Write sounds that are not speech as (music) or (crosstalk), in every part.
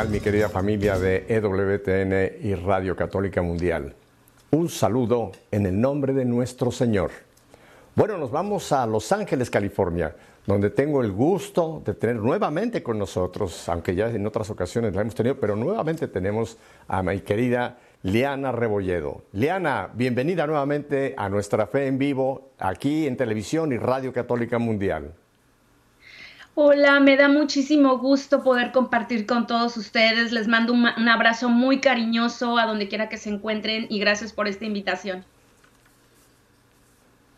¿Qué tal mi querida familia de EWTN y Radio Católica Mundial? Un saludo en el nombre de nuestro Señor. Bueno, nos vamos a Los Ángeles, California, donde tengo el gusto de tener nuevamente con nosotros, aunque ya en otras ocasiones la hemos tenido, pero nuevamente tenemos a mi querida Liana Rebolledo. Liana, bienvenida nuevamente a nuestra fe en vivo aquí en televisión y Radio Católica Mundial. Hola, me da muchísimo gusto poder compartir con todos ustedes. Les mando un, abrazo muy cariñoso a donde quiera que se encuentren y gracias por esta invitación.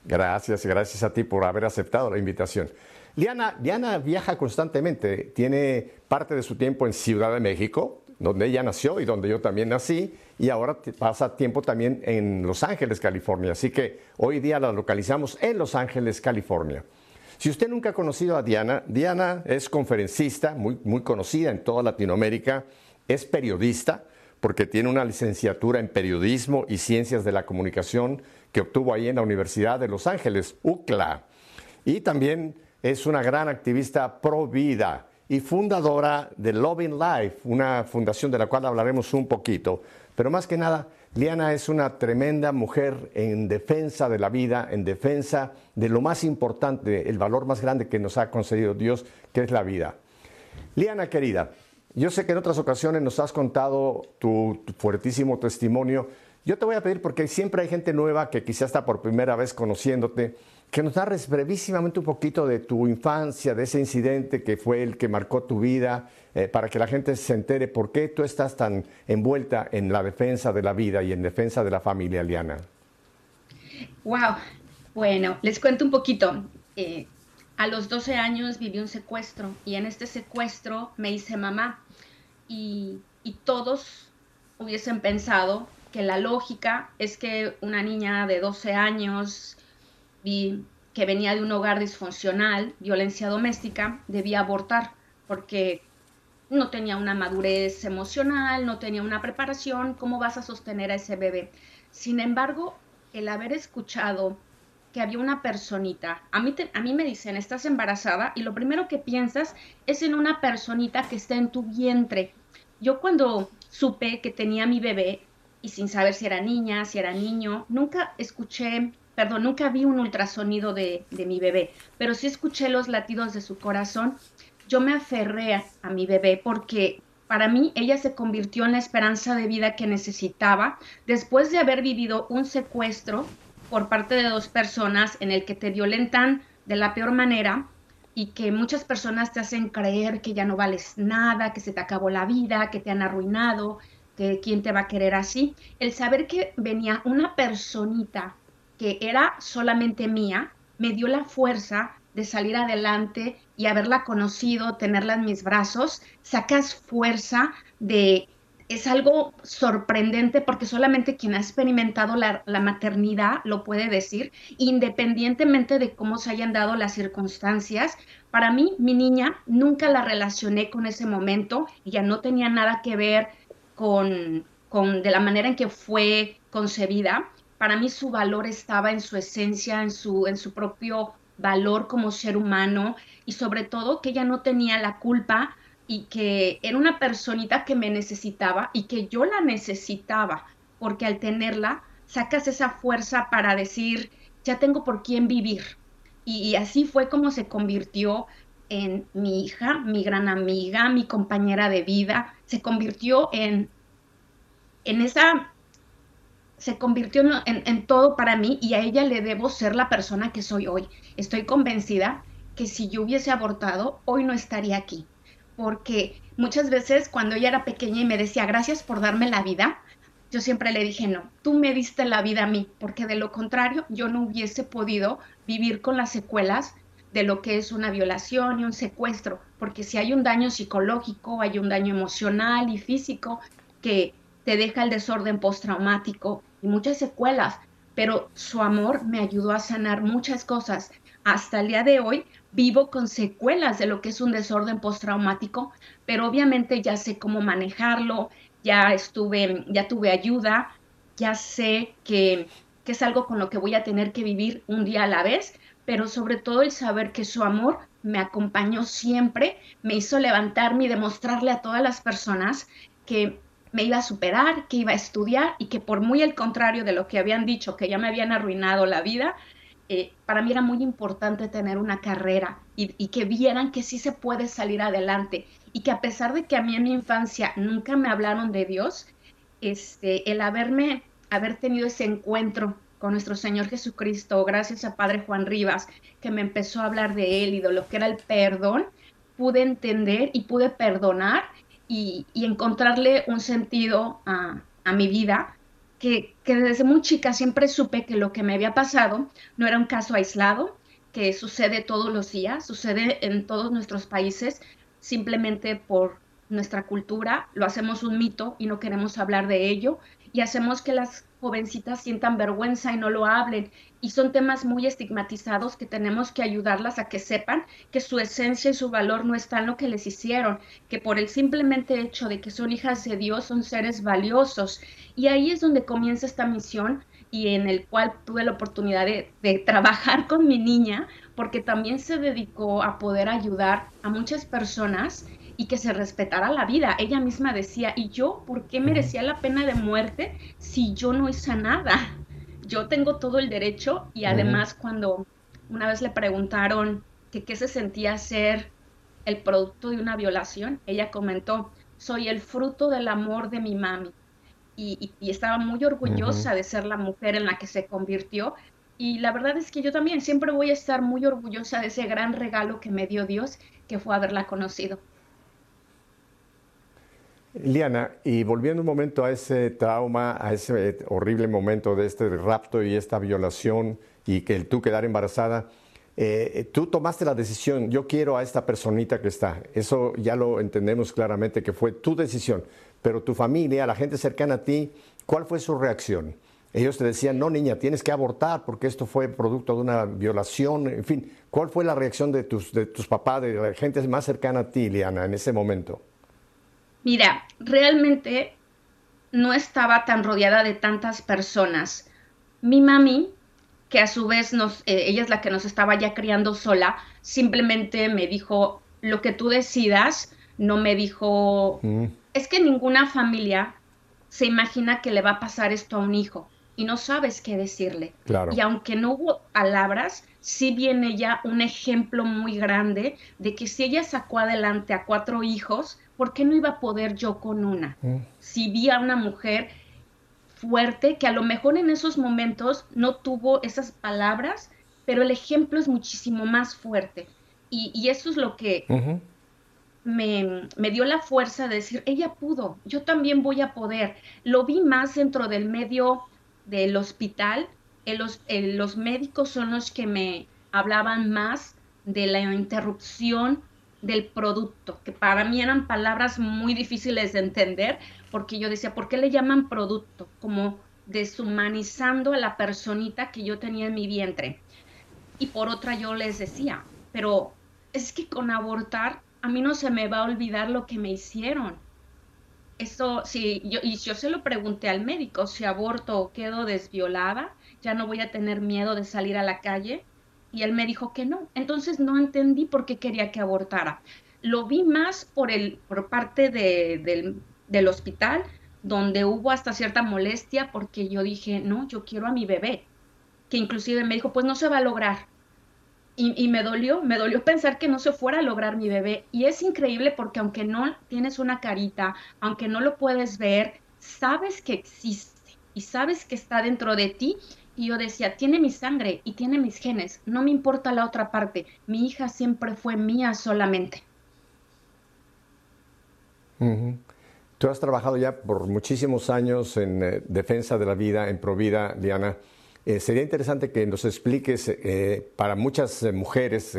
Gracias, gracias a ti por haber aceptado la invitación. Liana, Liana viaja constantemente, tiene parte de su tiempo en Ciudad de México, donde ella nació y donde yo también nací, y ahora pasa tiempo también en Los Ángeles, California. Así que hoy día la localizamos en Los Ángeles, California. Si usted nunca ha conocido a Diana, Diana es conferencista, muy, muy conocida en toda Latinoamérica, es periodista, porque tiene una licenciatura en periodismo y ciencias de la comunicación que obtuvo ahí en la Universidad de Los Ángeles, UCLA. Y también es una gran activista pro vida y fundadora de Loving Life, una fundación de la cual hablaremos un poquito. Pero más que nada, Liana es una tremenda mujer en defensa de la vida, en defensa de lo más importante, el valor más grande que nos ha concedido Dios, que es la vida. Liana querida, yo sé que en otras ocasiones nos has contado tu, fuertísimo testimonio. Yo te voy a pedir, porque siempre hay gente nueva que quizás está por primera vez conociéndote, que nos narres brevísimamente un poquito de tu infancia, de ese incidente que fue el que marcó tu vida, eh, para que la gente se entere por qué tú estás tan envuelta en la defensa de la vida y en defensa de la familia, Liana. Wow, bueno, les cuento un poquito. Eh, a los 12 años viví un secuestro y en este secuestro me hice mamá y, todos hubiesen pensado que la lógica es que una niña de 12 años que venía de un hogar disfuncional, violencia doméstica, debía abortar porque no tenía una madurez emocional, no tenía una preparación, ¿cómo vas a sostener a ese bebé? Sin embargo, el haber escuchado que había una personita, a mí, a mí me dicen, estás embarazada y lo primero que piensas es en una personita que está en tu vientre. Yo cuando supe que tenía mi bebé y sin saber si era niña, si era niño, nunca escuché, perdón, nunca vi un ultrasonido de, de mi bebé, pero sí escuché los latidos de su corazón yo me aferré a, mi bebé porque para mí ella se convirtió en la esperanza de vida que necesitaba después de haber vivido un secuestro por parte de dos personas en el que te violentan de la peor manera y que muchas personas te hacen creer que ya no vales nada, que se te acabó la vida, que te han arruinado, que quién te va a querer así. El saber que venía una personita era solamente mía, me dio la fuerza de salir adelante y haberla conocido, tenerla en mis brazos, sacas fuerza de... Es algo sorprendente porque solamente quien ha experimentado la, maternidad lo puede decir, independientemente de cómo se hayan dado las circunstancias. Para mí, mi niña, nunca la relacioné con ese momento, ya no tenía nada que ver con, con de la manera en que fue concebida. Para mí su valor estaba en su esencia, en su, en su propio valor como ser humano y sobre todo que ella no tenía la culpa y que era una personita que me necesitaba y que yo la necesitaba, porque al tenerla sacas esa fuerza para decir, ya tengo por quién vivir. Y, así fue como se convirtió en mi hija, mi gran amiga, mi compañera de vida, se convirtió en, en esa se convirtió en, todo para mí y a ella le debo ser la persona que soy hoy. Estoy convencida que si yo hubiese abortado, hoy no estaría aquí. Porque muchas veces cuando ella era pequeña y me decía, gracias por darme la vida, yo siempre le dije, no, tú me diste la vida a mí, porque de lo contrario yo no hubiese podido vivir con las secuelas de lo que es una violación y un secuestro, porque si hay un daño psicológico, hay un daño emocional y físico que te deja el desorden postraumático y muchas secuelas, pero su amor me ayudó a sanar muchas cosas. Hasta el día de hoy vivo con secuelas de lo que es un desorden postraumático, pero obviamente ya sé cómo manejarlo, ya estuve, ya tuve ayuda, ya sé que, que es algo con lo que voy a tener que vivir un día a la vez, pero sobre todo el saber que su amor me acompañó siempre, me hizo levantarme y demostrarle a todas las personas que me iba a superar, que iba a estudiar y que por muy el contrario de lo que habían dicho, que ya me habían arruinado la vida, eh, para mí era muy importante tener una carrera y, y, que vieran que sí se puede salir adelante. Y que a pesar de que a mí en mi infancia nunca me hablaron de Dios, este, el haberme, haber tenido ese encuentro con nuestro Señor Jesucristo, gracias a Padre Juan Rivas, que me empezó a hablar de Él y de lo que era el perdón, pude entender y pude perdonar y, encontrarle un sentido a, mi vida, que, desde muy chica siempre supe que lo que me había pasado no era un caso aislado, que sucede todos los días, sucede en todos nuestros países, simplemente por nuestra cultura, lo hacemos un mito y no queremos hablar de ello y hacemos que las jovencitas sientan vergüenza y no lo hablen. Y son temas muy estigmatizados que tenemos que ayudarlas a que sepan que su esencia y su valor no está en lo que les hicieron, que por el simplemente hecho de que son hijas de Dios son seres valiosos. Y ahí es donde comienza esta misión y en el cual tuve la oportunidad de trabajar con mi niña, porque también se dedicó a poder ayudar a muchas personas y que se respetara la vida. Ella misma decía, ¿y yo por qué merecía la pena de muerte si yo no hice nada? Yo tengo todo el derecho y además cuando una vez le preguntaron que qué se sentía ser el producto de una violación, ella comentó, soy el fruto del amor de mi mami. Y, estaba muy orgullosa de ser la mujer en la que se convirtió. Y la verdad es que yo también siempre voy a estar muy orgullosa de ese gran regalo que me dio Dios, que fue haberla conocido. Liana, y volviendo un momento a ese trauma, a ese horrible momento de este rapto y esta violación y que tú quedar embarazada, eh, tú tomaste la decisión, yo quiero a esta personita que está. Eso ya lo entendemos claramente que fue tu decisión, pero tu familia, la gente cercana a ti, ¿cuál fue su reacción? Ellos te decían, no niña, tienes que abortar porque esto fue producto de una violación, en fin, ¿cuál fue la reacción de tus, de tus papás, de la gente más cercana a ti, Liana, en ese momento? Mira, realmente no estaba tan rodeada de tantas personas. Mi mami, que a su vez nos, eh, ella es la que nos estaba ya criando sola, simplemente me dijo, lo que tú decidas, no me dijo, mm. es que ninguna familia se imagina que le va a pasar esto a un hijo y no sabes qué decirle. Y aunque no hubo palabras, sí viene ya un ejemplo muy grande de que si ella sacó adelante a cuatro hijos, ¿por qué no iba a poder yo con una? Mm. Si vi a una mujer fuerte que a lo mejor en esos momentos no tuvo esas palabras, pero el ejemplo es muchísimo más fuerte. Y, eso es lo que me, me, dio la fuerza de decir, ella pudo, yo también voy a poder. Lo vi más dentro del medio del hospital, los, los médicos son los que me hablaban más de la interrupción del producto, que para mí eran palabras muy difíciles de entender, porque yo decía, ¿por qué le llaman producto? Como deshumanizando a la personita que yo tenía en mi vientre. Y por otra yo les decía, pero es que con abortar a mí no se me va a olvidar lo que me hicieron eso, sí, yo, y yo se lo pregunté al médico, si aborto o quedo desviolada, ya no voy a tener miedo de salir a la calle. Y él me dijo que no. Entonces no entendí por qué quería que abortara. Lo vi más por, el, por parte del, del hospital, donde hubo hasta cierta molestia porque yo dije, no, yo quiero a mi bebé. Que inclusive me dijo, pues no se va a lograr. Y, me dolió, me dolió pensar que no se fuera a lograr mi bebé. Y es increíble porque aunque no tienes una carita, aunque no lo puedes ver, sabes que existe y sabes que está dentro de ti. Y yo decía, tiene mi sangre y tiene mis genes, no me importa la otra parte, mi hija siempre fue mía solamente. Tú has trabajado ya por muchísimos años en eh, defensa de la vida, en Provida, Diana. Eh, sería interesante que nos expliques eh, para muchas mujeres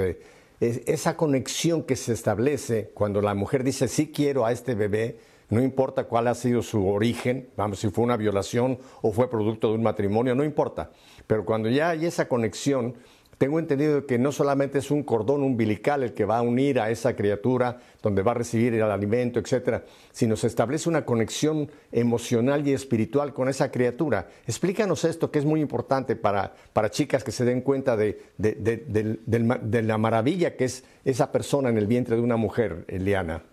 esa conexión que se establece cuando la mujer dice sí quiero a este bebé, no importa cuál ha sido su origen, vamos, si fue una violación o fue producto de un matrimonio, no importa. Pero cuando ya hay esa conexión, tengo entendido que no solamente es un cordón umbilical el que va a unir a esa criatura, donde va a recibir el alimento, etcétera, sino se establece una conexión emocional y espiritual con esa criatura. Explícanos esto, que es muy importante para, para chicas que se den cuenta de, de la maravilla que es esa persona en el vientre de una mujer, Eliana.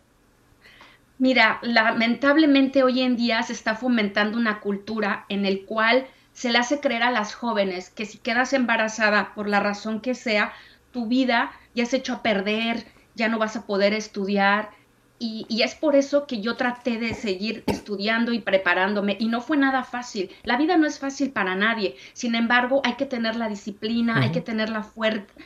Mira, lamentablemente hoy en día se está fomentando una cultura en el cual se le hace creer a las jóvenes que si quedas embarazada por la razón que sea, tu vida ya se echó a perder, ya no vas a poder estudiar. Y, es por eso que yo traté de seguir estudiando y preparándome y no fue nada fácil. La vida no es fácil para nadie. Sin embargo, hay que tener la disciplina, hay que tener la,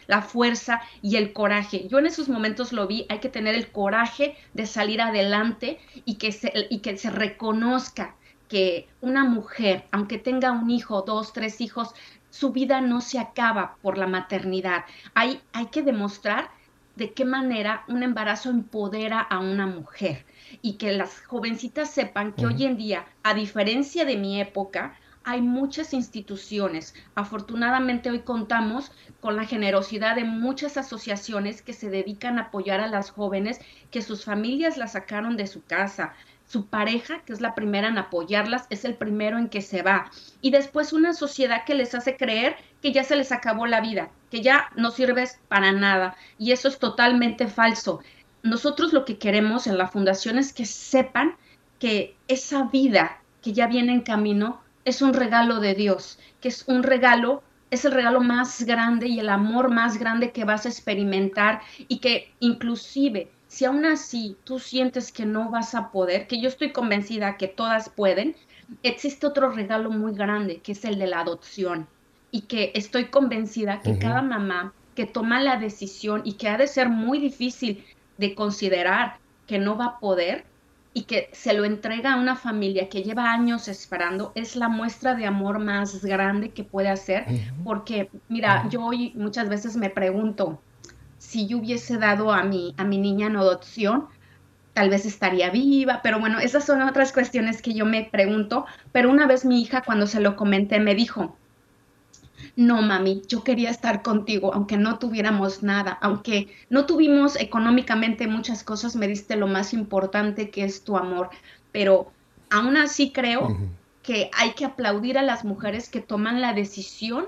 la fuerza y el coraje. Yo en esos momentos lo vi, hay que tener el coraje de salir adelante y que se, y que se reconozca que una mujer, aunque tenga un hijo, dos, tres hijos, su vida no se acaba por la maternidad. Hay, hay que demostrar de qué manera un embarazo empodera a una mujer y que las jovencitas sepan que hoy en día, a diferencia de mi época, hay muchas instituciones. Afortunadamente hoy contamos con la generosidad de muchas asociaciones que se dedican a apoyar a las jóvenes que sus familias las sacaron de su casa, su pareja, que es la primera en apoyarlas, es el primero en que se va. Y después una sociedad que les hace creer que ya se les acabó la vida, que ya no sirves para nada. Y eso es totalmente falso. Nosotros lo que queremos en la fundación es que sepan que esa vida que ya viene en camino es un regalo de Dios, que es un regalo es el regalo más grande y el amor más grande que vas a experimentar y que inclusive si aún así tú sientes que no vas a poder, que yo estoy convencida que todas pueden, existe otro regalo muy grande, que es el de la adopción. Y que estoy convencida que cada mamá que toma la decisión y que ha de ser muy difícil de considerar que no va a poder y que se lo entrega a una familia que lleva años esperando, es la muestra de amor más grande que puede hacer. Porque, mira, yo hoy muchas veces me pregunto, si yo hubiese dado a mi, a mi niña en adopción, tal vez estaría viva, pero bueno, esas son otras cuestiones que yo me pregunto, pero una vez mi hija cuando se lo comenté me dijo, no mami, yo quería estar contigo, aunque no tuviéramos nada, aunque no tuvimos económicamente muchas cosas, me diste lo más importante que es tu amor, pero aún así creo que hay que aplaudir a las mujeres que toman la decisión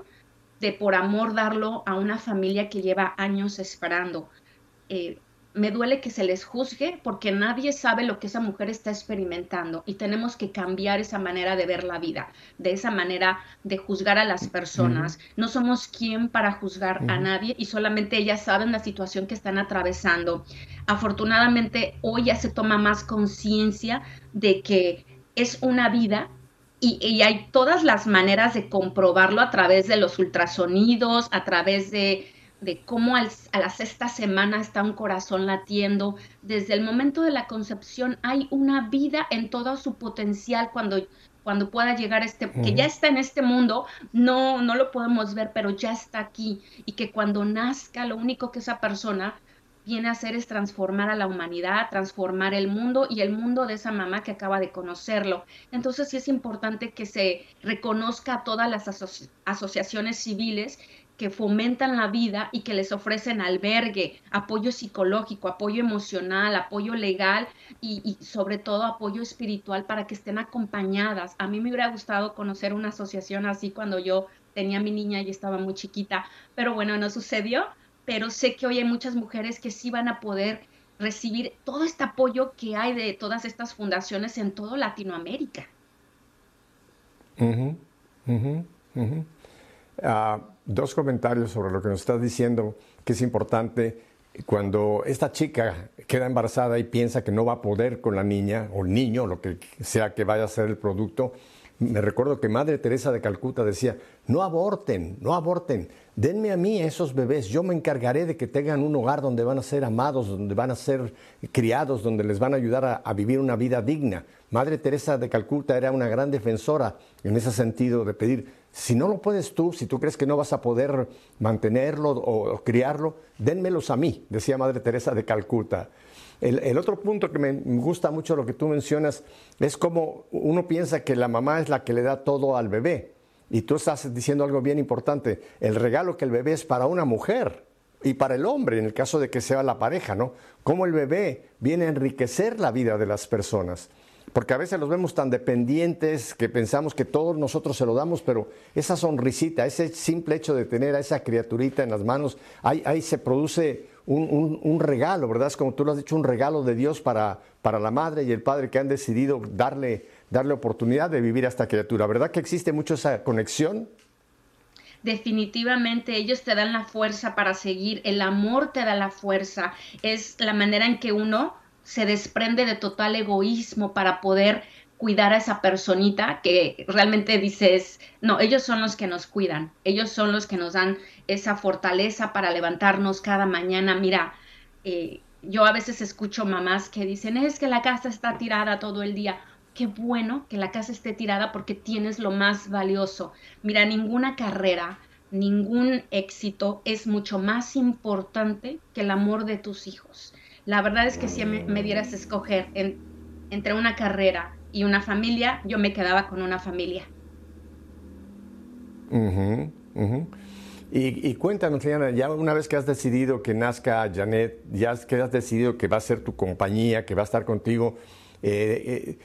de por amor darlo a una familia que lleva años esperando. Eh, me duele que se les juzgue porque nadie sabe lo que esa mujer está experimentando y tenemos que cambiar esa manera de ver la vida, de esa manera de juzgar a las personas. No somos quien para juzgar a nadie y solamente ellas saben la situación que están atravesando. Afortunadamente hoy ya se toma más conciencia de que es una vida y, hay todas las maneras de comprobarlo a través de los ultrasonidos, a través de, cómo a la sexta semana está un corazón latiendo. Desde el momento de la concepción hay una vida en todo su potencial cuando, cuando pueda llegar este, que ya está en este mundo, no, no lo podemos ver, pero ya está aquí. Y que cuando nazca, lo único que esa persona viene a hacer es transformar a la humanidad, transformar el mundo y el mundo de esa mamá que acaba de conocerlo. Entonces sí es importante que se reconozca a todas las asociaciones civiles que fomentan la vida y que les ofrecen albergue, apoyo psicológico, apoyo emocional, apoyo legal y, sobre todo apoyo espiritual para que estén acompañadas. A mí me hubiera gustado conocer una asociación así cuando yo tenía mi niña y estaba muy chiquita, pero bueno, no sucedió pero sé que hoy hay muchas mujeres que sí van a poder recibir todo este apoyo que hay de todas estas fundaciones en toda Latinoamérica. Ah, dos comentarios sobre lo que nos estás diciendo, que es importante. Cuando esta chica queda embarazada y piensa que no va a poder con la niña o el niño, lo que sea que vaya a ser el producto, me recuerdo que Madre Teresa de Calcuta decía, no aborten, no aborten, denme a mí esos bebés, yo me encargaré de que tengan un hogar donde van a ser amados, donde van a ser criados, donde les van a ayudar a, vivir una vida digna. Madre Teresa de Calcuta era una gran defensora en ese sentido de pedir, si no lo puedes tú, si tú crees que no vas a poder mantenerlo o criarlo, dénmelos a mí, decía Madre Teresa de Calcuta. El, otro punto que me gusta mucho lo que tú mencionas es como uno piensa que la mamá es la que le da todo al bebé. Y tú estás diciendo algo bien importante, el regalo que el bebé es para una mujer y para el hombre, en el caso de que sea la pareja, ¿no? Cómo el bebé viene a enriquecer la vida de las personas. Porque a veces los vemos tan dependientes que pensamos que todos nosotros se lo damos, pero esa sonrisita, ese simple hecho de tener a esa criaturita en las manos, ahí, ahí se produce un, un, regalo, ¿verdad? Es como tú lo has dicho, un regalo de Dios para, para la madre y el padre que han decidido darle, darle oportunidad de vivir a esta criatura. ¿Verdad que existe mucho esa conexión? definitivamente ellos te dan la fuerza para seguir, el amor te da la fuerza, es la manera en que uno se desprende de total egoísmo para poder cuidar a esa personita que realmente dices, no, ellos son los que nos cuidan, ellos son los que nos dan esa fortaleza para levantarnos cada mañana. Mira, eh, yo a veces escucho mamás que dicen, es que la casa está tirada todo el día qué bueno que la casa esté tirada porque tienes lo más valioso. Mira, ninguna carrera, ningún éxito es mucho más importante que el amor de tus hijos. La verdad es que si me, dieras a escoger entre una carrera y una familia, yo me quedaba con una familia. Y, cuéntanos, Liana, ya una vez que has decidido que nazca Janet, ya que has decidido que va a ser tu compañía, que va a estar contigo, eh, eh,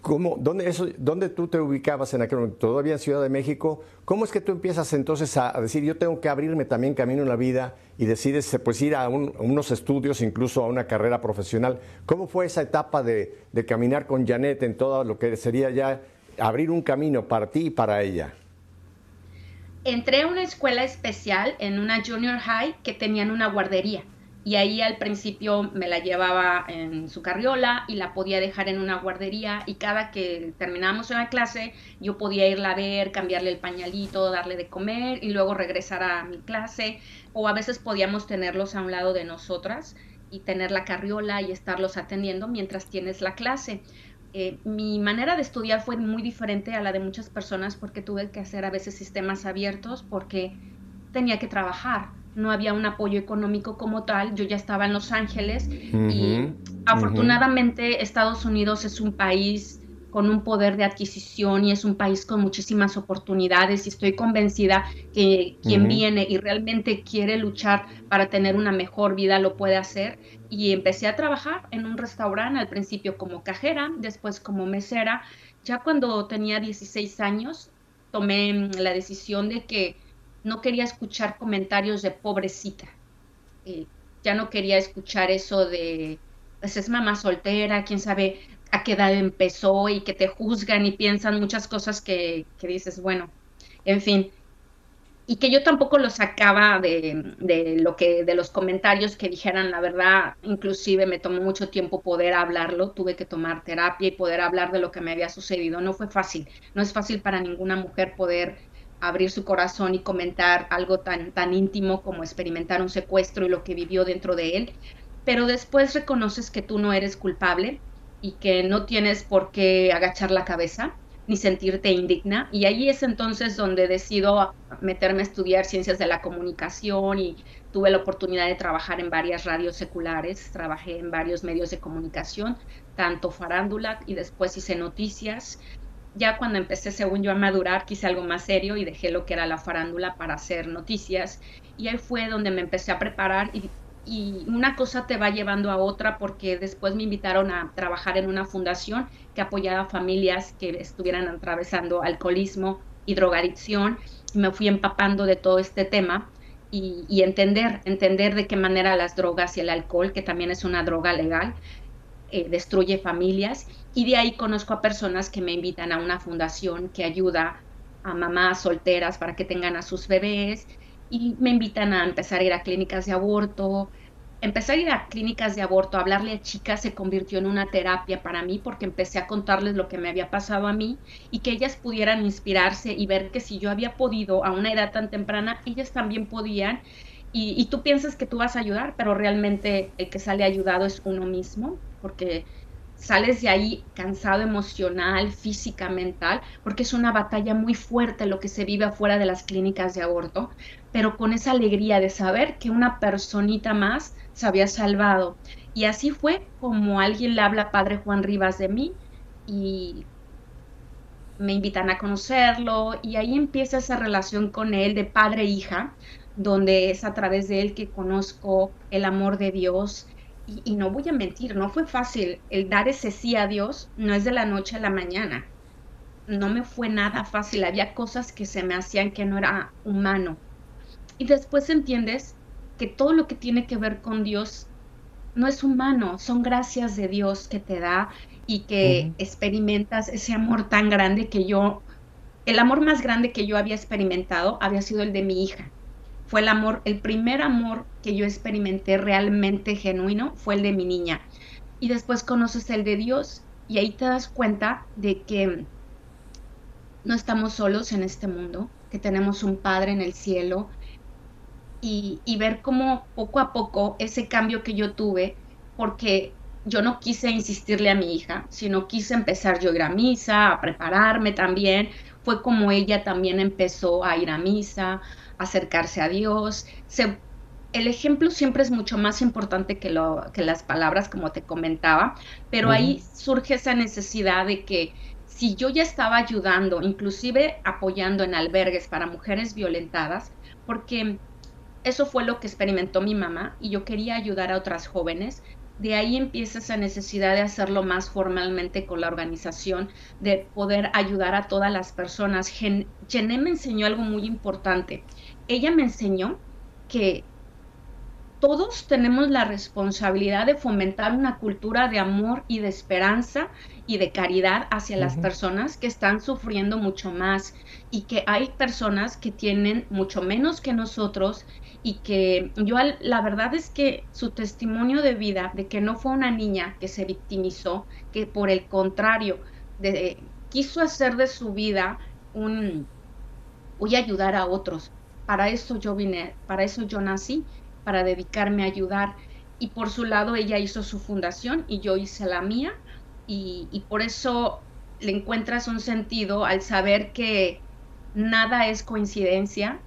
¿cómo, dónde, eso, ¿Dónde tú te ubicabas en aquel momento? ¿Todavía en Ciudad de México? ¿Cómo es que tú empiezas entonces a, decir, yo tengo que abrirme también camino en la vida y decides pues, ir a, unos estudios, incluso a una carrera profesional? ¿Cómo fue esa etapa de, de caminar con Janet en todo lo que sería ya abrir un camino para ti y para ella? Entré a una escuela especial en una junior high que tenían una guardería y ahí al principio me la llevaba en su carriola y la podía dejar en una guardería y cada que terminábamos una clase yo podía irla a ver, cambiarle el pañalito, darle de comer y luego regresar a mi clase o a veces podíamos tenerlos a un lado de nosotras y tener la carriola y estarlos atendiendo mientras tienes la clase. Eh, mi manera de estudiar fue muy diferente a la de muchas personas porque tuve que hacer a veces sistemas abiertos porque tenía que trabajar no había un apoyo económico como tal, yo ya estaba en Los Ángeles y afortunadamente Estados Unidos es un país con un poder de adquisición y es un país con muchísimas oportunidades y estoy convencida que quien viene y realmente quiere luchar para tener una mejor vida lo puede hacer. Y empecé a trabajar en un restaurante al principio como cajera, después como mesera. Ya cuando tenía 16 años tomé la decisión de que no quería escuchar comentarios de pobrecita. Eh, ya no quería escuchar eso de, pues es mamá soltera, quién sabe a qué edad empezó y que te juzgan y piensan muchas cosas que, dices, bueno, en fin. Y que yo tampoco lo sacaba de, de, lo que, de los comentarios que dijeran la verdad, inclusive me tomó mucho tiempo poder hablarlo, tuve que tomar terapia y poder hablar de lo que me había sucedido. No fue fácil, no es fácil para ninguna mujer poder abrir su corazón y comentar algo tan, tan íntimo como experimentar un secuestro y lo que vivió dentro de él, pero después reconoces que tú no eres culpable y que no tienes por qué agachar la cabeza ni sentirte indigna. Y ahí es entonces donde decido meterme a estudiar ciencias de la comunicación y tuve la oportunidad de trabajar en varias radios seculares, trabajé en varios medios de comunicación, tanto farándula y después hice noticias, ya cuando empecé, según yo, a madurar, quise algo más serio y dejé lo que era la farándula para hacer noticias. Y ahí fue donde me empecé a preparar y, una cosa te va llevando a otra porque después me invitaron a trabajar en una fundación que apoyaba a familias que estuvieran atravesando alcoholismo y drogadicción. Me fui empapando de todo este tema y, y entender, entender de qué manera las drogas y el alcohol, que también es una droga legal, eh, destruye familias y de ahí conozco a personas que me invitan a una fundación que ayuda a mamás solteras para que tengan a sus bebés y me invitan a empezar a ir a clínicas de aborto. Empezar a ir a clínicas de aborto, hablarle a chicas se convirtió en una terapia para mí porque empecé a contarles lo que me había pasado a mí y que ellas pudieran inspirarse y ver que si yo había podido a una edad tan temprana, ellas también podían. Y tú piensas que tú vas a ayudar, pero realmente el que sale ayudado es uno mismo porque sales de ahí cansado emocional, física, mental, porque es una batalla muy fuerte lo que se vive afuera de las clínicas de aborto, pero con esa alegría de saber que una personita más se había salvado. Y así fue como alguien le habla a Padre Juan Rivas de mí y me invitan a conocerlo y ahí empieza esa relación con él de padre e donde es a través de él que conozco el amor de Dios. Y, y, no voy a mentir, no fue fácil. El dar ese sí a Dios no es de la noche a la mañana. No me fue nada fácil. Había cosas que se me hacían que no era humano. Y después entiendes que todo lo que tiene que ver con Dios no es humano, son gracias de Dios que te da y que experimentas ese amor tan grande que yo, el amor más grande que yo había experimentado había sido el de mi hija. Fue el amor, el primer amor que yo experimenté realmente genuino fue el de mi niña. Y después conoces el de Dios y ahí te das cuenta de que no estamos solos en este mundo, que tenemos un Padre en el cielo y, ver cómo poco a poco ese cambio que yo tuve, porque yo no quise insistirle a mi hija, sino quise empezar yo a ir a misa, a prepararme también. Fue como ella también empezó a ir a misa, a acercarse a Dios. el ejemplo siempre es mucho más importante que, lo, que las palabras, como te comentaba, pero ahí surge esa necesidad de que si yo ya estaba ayudando, inclusive apoyando en albergues para mujeres violentadas, porque eso fue lo que experimentó mi mamá y yo quería ayudar a otras jóvenes. De ahí empieza esa necesidad de hacerlo más formalmente con la organización, de poder ayudar a todas las personas. Jené me enseñó algo muy importante. Ella me enseñó que todos tenemos la responsabilidad de fomentar una cultura de amor y de esperanza y de caridad hacia las personas que están sufriendo mucho más y que hay personas que tienen mucho menos que nosotros y que yo la verdad es que su testimonio de vida, de que no fue una niña que se victimizó, que por el contrario, de, quiso hacer de su vida un, voy a ayudar a otros. Para eso yo vine, para eso yo nací, para dedicarme a ayudar. Y por su lado ella hizo su fundación y yo hice la mía. Y, y por eso le encuentras un sentido al saber que nada es coincidencia,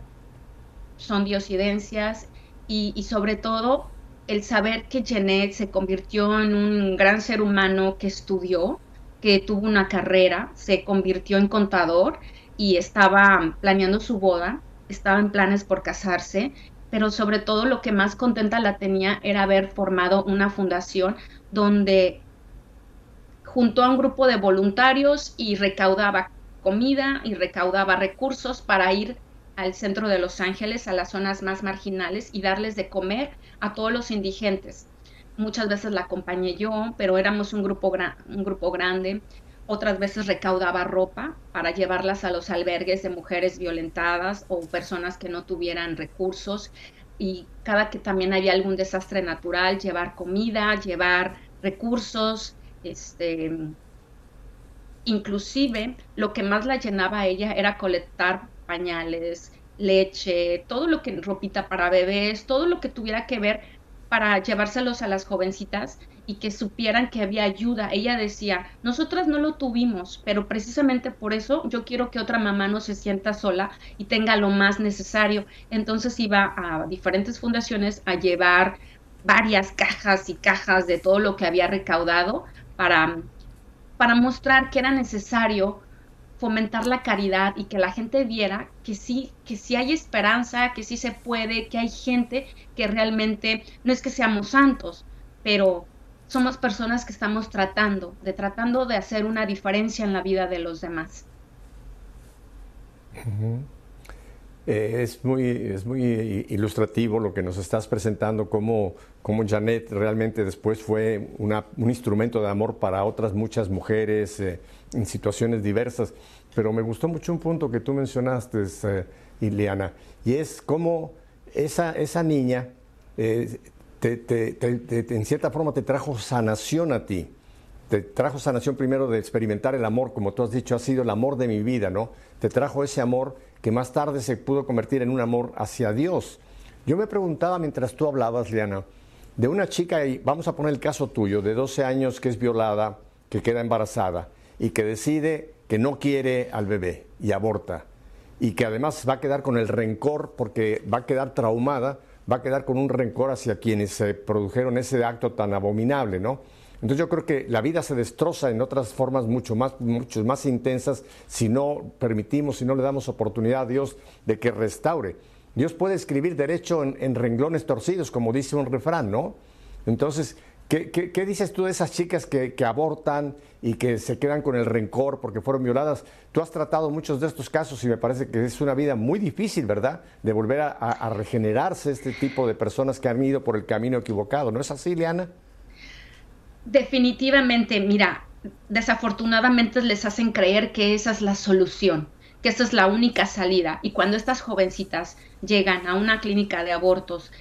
son diosidencias y, sobre todo el saber que Jeanette se convirtió en un gran ser humano que estudió, que tuvo una carrera, se convirtió en contador y estaba planeando su boda, estaba en planes por casarse, pero sobre todo lo que más contenta la tenía era haber formado una fundación donde juntó a un grupo de voluntarios y recaudaba comida y recaudaba recursos para ir al centro de Los Ángeles, a las zonas más marginales y darles de comer a todos los indigentes. Muchas veces la acompañé yo, pero éramos un grupo, un grupo grande. Otras veces recaudaba ropa para llevarlas a los albergues de mujeres violentadas o personas que no tuvieran recursos. Y cada que también había algún desastre natural, llevar comida, llevar recursos, este, inclusive lo que más la llenaba a ella era colectar pañales, leche, todo lo que ropita para bebés, todo lo que tuviera que ver para llevárselos a las jovencitas y que supieran que había ayuda. Ella decía, nosotras no lo tuvimos, pero precisamente por eso yo quiero que otra mamá no se sienta sola y tenga lo más necesario. Entonces iba a diferentes fundaciones a llevar varias cajas y cajas de todo lo que había recaudado para, para mostrar que era necesario fomentar la caridad y que la gente viera que sí, que sí hay esperanza, que sí se puede, que hay gente que realmente no es que seamos santos, pero somos personas que estamos tratando, de tratando de hacer una diferencia en la vida de los demás. Eh, es, muy, es muy ilustrativo lo que nos estás presentando, cómo, cómo Janet realmente después fue un instrumento de amor para otras muchas mujeres. Eh, en situaciones diversas. Pero me gustó mucho un punto que tú mencionaste, eh, y es cómo esa, esa niña eh, en cierta forma te trajo sanación a ti. Te trajo sanación primero de experimentar el amor, como tú has dicho, ha sido el amor de mi vida, ¿no? Te trajo ese amor que más tarde se pudo convertir en un amor hacia Dios. Yo me preguntaba mientras tú hablabas, Liana, de una chica, y vamos a poner el caso tuyo, de 12 años que es violada, que queda embarazada y que decide que no quiere al bebé y aborta y que además va a quedar con el rencor porque va a quedar traumada, va a quedar con un rencor hacia quienes se produjeron ese acto tan abominable, ¿no? Entonces yo creo que la vida se destroza en otras formas mucho más, mucho más intensas si no permitimos, si no le damos oportunidad a Dios de que restaure. Dios puede escribir derecho en, renglones torcidos, como dice un refrán, ¿no? Entonces, ¿qué, dices tú de esas chicas que, abortan y que se quedan con el rencor porque fueron violadas? Tú has tratado muchos de estos casos y me parece que es una vida muy difícil, ¿verdad? De volver a, a regenerarse este tipo de personas que han ido por el camino equivocado. ¿No es así, Liana? Definitivamente, mira, desafortunadamente les hacen creer que esa es la solución que esta es la única salida. Y cuando estas jovencitas llegan a una clínica de abortos,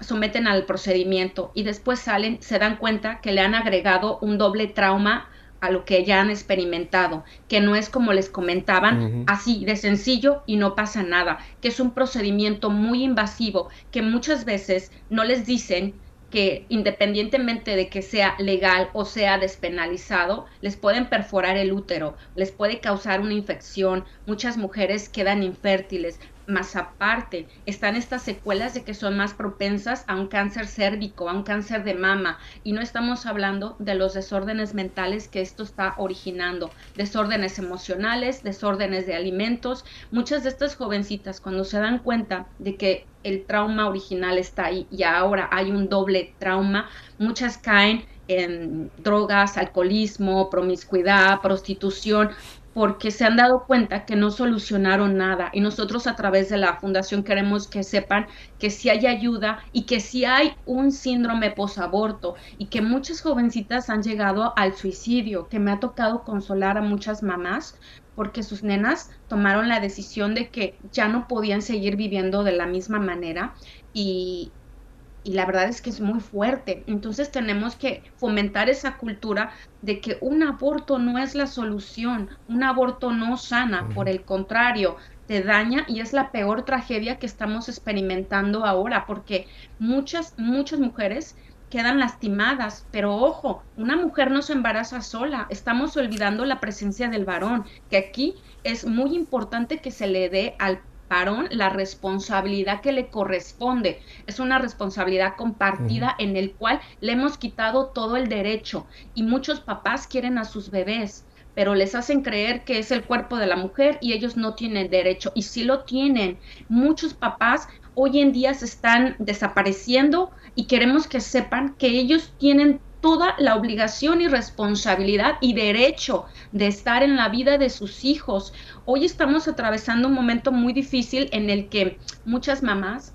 someten al procedimiento y después salen, se dan cuenta que le han agregado un doble trauma a lo que ya han experimentado, que no es como les comentaban, así de sencillo y no pasa nada, que es un procedimiento muy invasivo, que muchas veces no les dicen que independientemente de que sea legal o sea despenalizado, les pueden perforar el útero, les puede causar una infección, muchas mujeres quedan infértiles, más aparte, están estas secuelas de que son más propensas a un cáncer cérvico, a un cáncer de mama, y no estamos hablando de los desórdenes mentales que esto está originando, desórdenes emocionales, desórdenes de alimentos. Muchas de estas jovencitas, cuando se dan cuenta de que el trauma original está ahí y ahora hay un doble trauma, muchas caen en drogas, alcoholismo, promiscuidad, prostitución, porque se han dado cuenta que no solucionaron nada. Y nosotros a través de la fundación queremos que sepan que si hay ayuda y que si hay un síndrome posaborto y que muchas jovencitas han llegado al suicidio, que me ha tocado consolar a muchas mamás porque sus nenas tomaron la decisión de que ya no podían seguir viviendo de la misma manera y, y la verdad es que es muy fuerte. Entonces tenemos que fomentar esa cultura de que un aborto no es la solución, un aborto no sana, por el contrario, te daña y es la peor tragedia que estamos experimentando ahora, porque muchas, muchas mujeres quedan lastimadas, pero ojo, una mujer no se embaraza sola, estamos olvidando la presencia del varón, que aquí es muy importante que se le dé al varón la responsabilidad que le corresponde. Es una responsabilidad compartida en el cual le hemos quitado todo el derecho y muchos papás quieren a sus bebés pero les hacen creer que es el cuerpo de la mujer y ellos no tienen derecho y sí lo tienen. Muchos papás hoy en día se están desapareciendo y queremos que sepan que ellos tienen toda la obligación y responsabilidad y derecho de estar en la vida de sus hijos. Hoy estamos atravesando un momento muy difícil en el que muchas mamás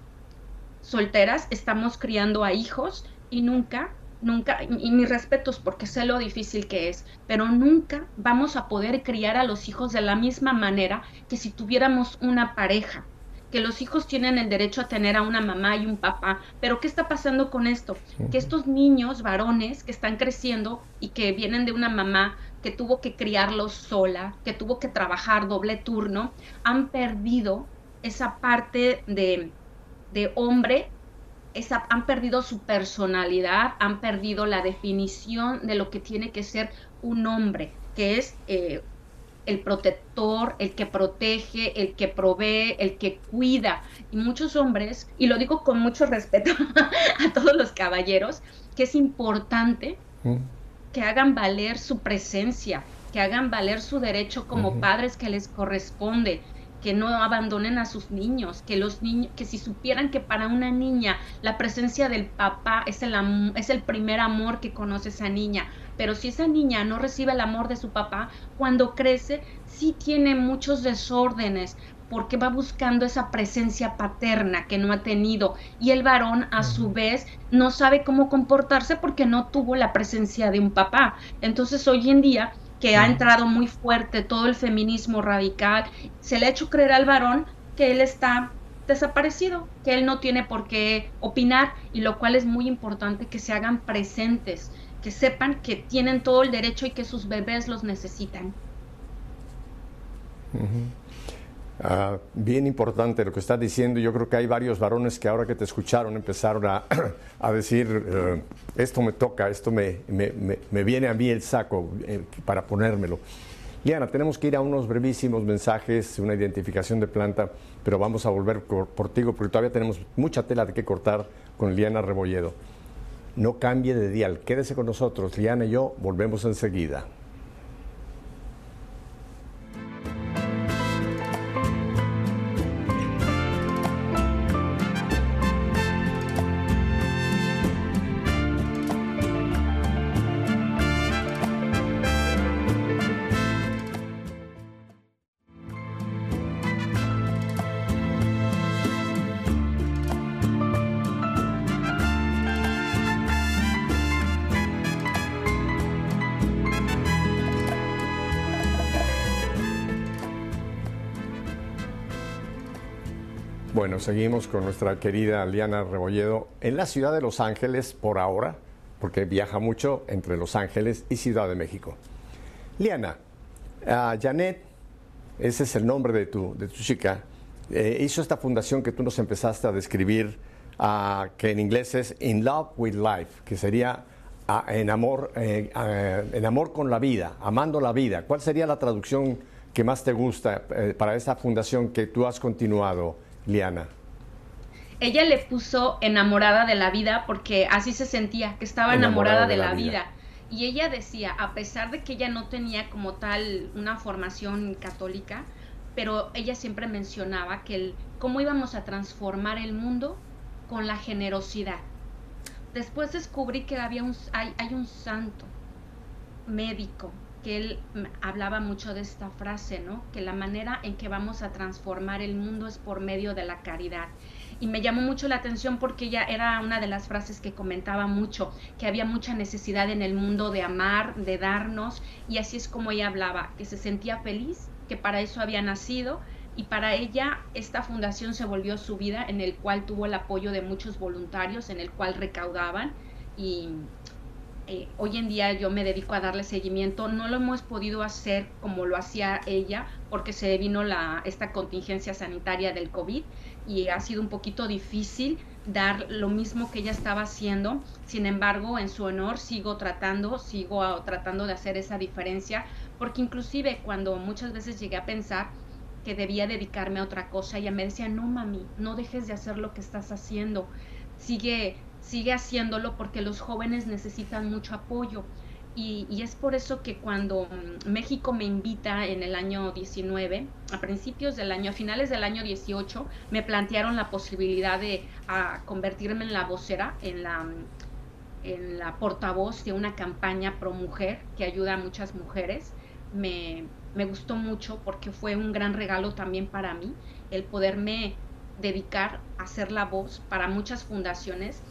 solteras estamos criando a hijos y nunca, nunca, y, mis respetos porque sé lo difícil que es, pero nunca vamos a poder criar a los hijos de la misma manera que si tuviéramos una pareja que los hijos tienen el derecho a tener a una mamá y un papá, pero ¿qué está pasando con esto? Que estos niños varones que están creciendo y que vienen de una mamá que tuvo que criarlos sola, que tuvo que trabajar doble turno, han perdido esa parte de, de hombre esa, han perdido su personalidad, han perdido la definición de lo que tiene que ser un hombre, que es eh, el protector, el que protege, el que provee, el que cuida. Y muchos hombres, y lo digo con mucho respeto (laughs) a todos los caballeros, que es importante mm. Que hagan valer su presencia, que hagan valer su derecho como padres que les corresponde, que no abandonen a sus niños, que los niños, que si supieran que para una niña la presencia del papá es el, es el primer amor que conoce esa niña, pero si esa niña no recibe el amor de su papá, cuando crece sí tiene muchos desórdenes porque va buscando esa presencia paterna que no ha tenido y el varón a su vez no sabe cómo comportarse porque no tuvo la presencia de un papá. Entonces hoy en día que ha entrado muy fuerte todo el feminismo radical, se le ha hecho creer al varón que él está desaparecido, que él no tiene por qué opinar y lo cual es muy importante que se hagan presentes, que sepan que tienen todo el derecho y que sus bebés los necesitan. Ah, bien importante lo que estás diciendo. Yo creo que hay varios varones que ahora que te escucharon empezaron a, (clears throat) decir, eh, esto me toca, esto me, me, viene a mí el saco eh, para ponérmelo. Liana, tenemos que ir a unos brevísimos mensajes, una identificación de planta, pero vamos a volver por, por ti porque todavía tenemos mucha tela de que cortar con Liana Rebolledo. No cambie de dial, quédese con nosotros. Liana y yo volvemos enseguida. Seguimos con nuestra querida Liana Rebolledo en la ciudad de Los Ángeles por ahora, porque viaja mucho entre Los Ángeles y Ciudad de México. Liana, uh, Janet, ese es el nombre de tu, de tu chica, eh, hizo esta fundación que tú nos empezaste a describir, uh, que en inglés es In Love with Life, que sería en, amor, eh, en amor con la vida, amando la vida. ¿Cuál sería la traducción que más te gusta eh, para esta fundación que tú has continuado? Liana? Ella le puso enamorada de la vida porque así se sentía, que estaba enamorada, de, la, vida. Y ella decía, a pesar de que ella no tenía como tal una formación católica, pero ella siempre mencionaba que el, cómo íbamos a transformar el mundo con la generosidad. Después descubrí que había un, hay, hay un santo médico que él hablaba mucho de esta frase, ¿no? Que la manera en que vamos a transformar el mundo es por medio de la caridad. Y me llamó mucho la atención porque ella era una de las frases que comentaba mucho, que había mucha necesidad en el mundo de amar, de darnos, y así es como ella hablaba, que se sentía feliz, que para eso había nacido, y para ella esta fundación se volvió su vida, en el cual tuvo el apoyo de muchos voluntarios, en el cual recaudaban, y eh, hoy en día yo me dedico a darle seguimiento. No lo hemos podido hacer como lo hacía ella porque se vino la, esta contingencia sanitaria del COVID y ha sido un poquito difícil dar lo mismo que ella estaba haciendo. Sin embargo, en su honor sigo tratando, sigo tratando de hacer esa diferencia porque inclusive cuando muchas veces llegué a pensar que debía dedicarme a otra cosa, ella me decía, no mami, no dejes de hacer lo que estás haciendo, sigue sigue haciéndolo porque los jóvenes necesitan mucho apoyo. Y, es por eso que cuando mm, México me invita en el año 19, a principios del año, a finales del año 18, me plantearon la posibilidad de convertirme en la vocera, en la, mm, en la portavoz de una campaña pro mujer que ayuda a muchas mujeres. Me, me gustó mucho porque fue un gran regalo también para mí el poderme dedicar a ser la voz para muchas fundaciones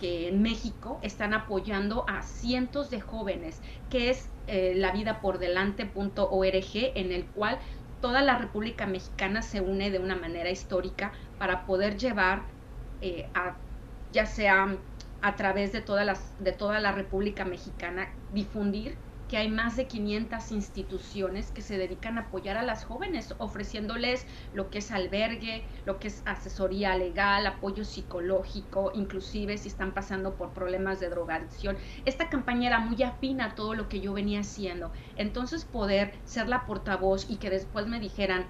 que en México están apoyando a cientos de jóvenes, que es eh, la vida por delante.org, en el cual toda la República Mexicana se une de una manera histórica para poder llevar eh, a, ya sea a través de, todas las, de toda la República Mexicana, difundir que hay más de 500 instituciones que se dedican a apoyar a las jóvenes, ofreciéndoles lo que es albergue, lo que es asesoría legal, apoyo psicológico, inclusive si están pasando por problemas de drogadicción. Esta campaña era muy afín a todo lo que yo venía haciendo. Entonces poder ser la portavoz y que después me dijeran,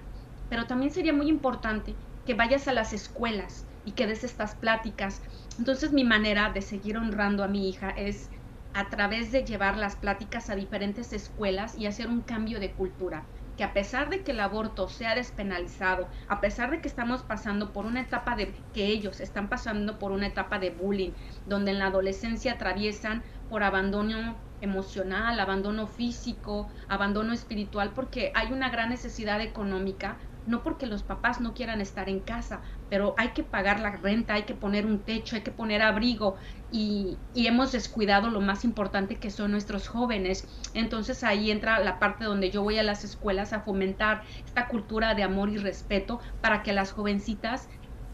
pero también sería muy importante que vayas a las escuelas y que des estas pláticas. Entonces mi manera de seguir honrando a mi hija es a través de llevar las pláticas a diferentes escuelas y hacer un cambio de cultura que a pesar de que el aborto sea despenalizado, a pesar de que estamos pasando por una etapa de que ellos están pasando por una etapa de bullying, donde en la adolescencia atraviesan por abandono emocional, abandono físico, abandono espiritual, porque hay una gran necesidad económica no porque los papás no quieran estar en casa, pero hay que pagar la renta, hay que poner un techo, hay que poner abrigo y, hemos descuidado lo más importante que son nuestros jóvenes. Entonces ahí entra la parte donde yo voy a las escuelas a fomentar esta cultura de amor y respeto para que las jovencitas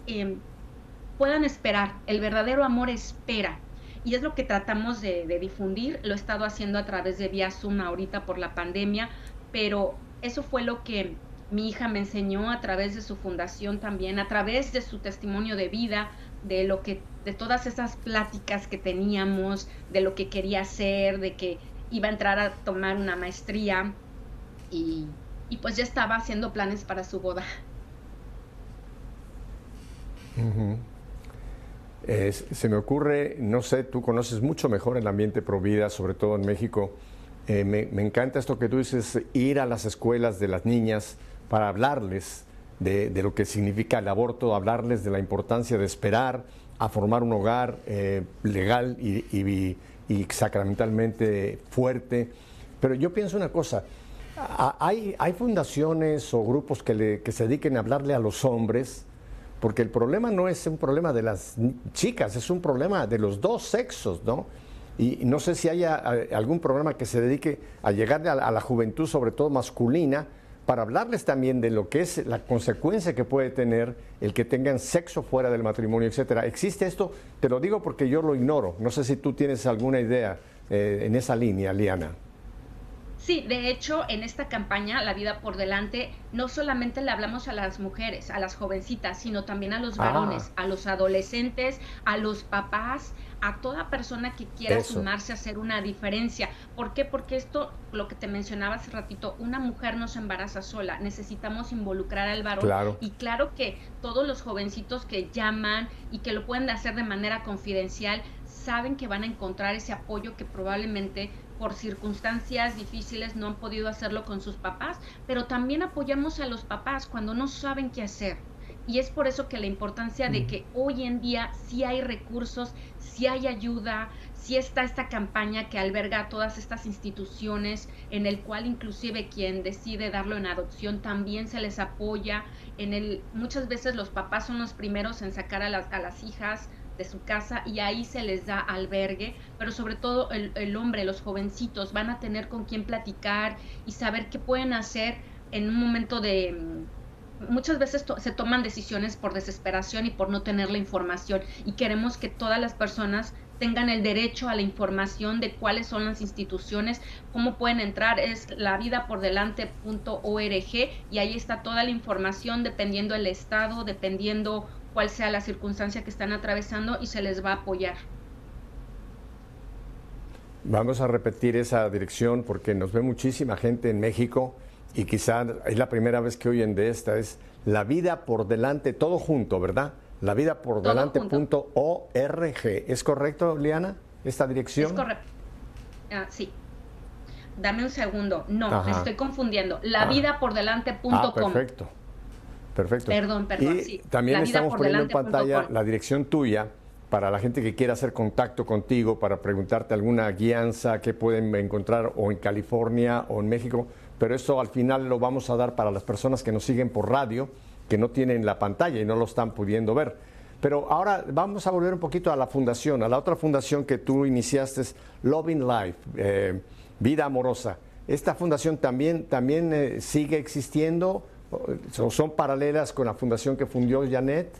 em, puedan esperar. El verdadero amor espera. Y es lo que tratamos de, de difundir. Lo he estado haciendo a través de vía Zoom ahorita por la pandemia, pero eso fue lo que mi hija me enseñó a través de su fundación también, a través de su testimonio de vida, de lo que, de todas esas pláticas que teníamos, de lo que quería hacer, de que iba a entrar a tomar una maestría y, pues ya estaba haciendo planes para su boda. se me ocurre, no sé, tú conoces mucho mejor el ambiente pro vida, sobre todo en México. Eh, me, encanta esto que tú dices, ir a las escuelas de las niñas para hablarles de, lo que significa el aborto, hablarles de la importancia de esperar a formar un hogar eh, legal y, sacramentalmente fuerte. Pero yo pienso una cosa, hay, hay fundaciones o grupos que, que se dediquen a hablarle a los hombres, porque el problema no es un problema de las chicas, es un problema de los dos sexos, ¿no? Y no sé si haya algún programa que se dedique a llegar a la juventud, sobre todo masculina, para hablarles también de lo que es la consecuencia que puede tener el que tengan sexo fuera del matrimonio, etcétera. ¿Existe esto? Te lo digo porque yo lo ignoro. No sé si tú tienes alguna idea eh, en esa línea, Liana. Sí, de hecho, en esta campaña, La vida por delante, no solamente le hablamos a las mujeres, a las jovencitas, sino también a los ah. varones, a los adolescentes, a los papás, a toda persona que quiera sumarse a hacer una diferencia. ¿Por qué? Porque esto, lo que te mencionaba hace ratito, una mujer no se embaraza sola, necesitamos involucrar al varón. Y claro que todos los jovencitos que llaman y que lo pueden hacer de manera confidencial, saben que van a encontrar ese apoyo que probablemente por circunstancias difíciles no han podido hacerlo con sus papás, pero también apoyamos a los papás cuando no saben qué hacer. Y es por eso que la importancia de que hoy en día sí hay recursos, sí hay ayuda, sí está esta campaña que alberga a todas estas instituciones, en el cual inclusive quien decide darlo en adopción también se les apoya. En el, muchas veces los papás son los primeros en sacar a las, a las hijas de su casa y ahí se les da albergue, pero sobre todo el, el hombre, los jovencitos van a tener con quién platicar y saber qué pueden hacer en un momento de muchas veces se toman decisiones por desesperación y por no tener la información y queremos que todas las personas tengan el derecho a la información de cuáles son las instituciones, cómo pueden entrar, es lavidapordelante.org y ahí está toda la información dependiendo el estado, dependiendo cuál sea la circunstancia que están atravesando y se les va a apoyar. Vamos a repetir esa dirección porque nos ve muchísima gente en México y quizá es la primera vez que oyen de esta, es La vida por delante, todo junto, ¿verdad? La vida por delante.org. ¿Es correcto, Liana, esta dirección? Es correcto. Ah, sí. Dame un segundo. No, me estoy confundiendo. La vida por delante.com. Ah, perfecto. Perfecto. Perdón, perdón. Y también estamos poniendo en pantalla la dirección tuya para la gente que quiera hacer contacto contigo, para preguntarte alguna guianza que pueden encontrar o en California o en México pero eso al final lo vamos a dar para las personas que nos siguen por radio, que no tienen la pantalla y no lo están pudiendo ver. Pero ahora vamos a volver un poquito a la fundación, a la otra fundación que tú iniciaste, Loving Life, eh, Vida Amorosa. ¿Esta fundación también, también eh, sigue existiendo o son paralelas con la fundación que fundió Janet?